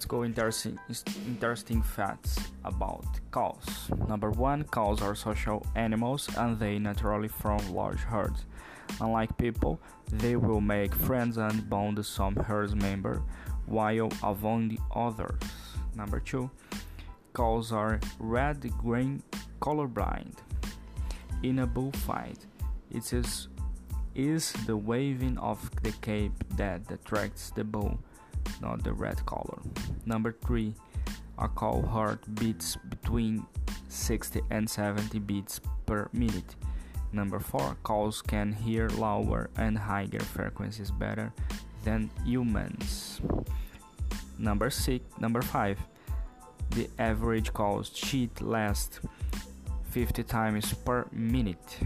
let's go interesting interesting facts about cows. Number one, cows are social animals and they naturally form large herds. Unlike people, they will make friends and bond some herd member while avoiding others. Number two, cows are red-green colorblind. In a bullfight, it is is the waving of the cape that attracts the bull, not the red color. Number 3. A cow heart beats between 60 and 70 beats per minute. Number 4. Cows can hear lower and higher frequencies better than humans. Number 6. Number 5. The average cow's cheat lasts 50 times per minute.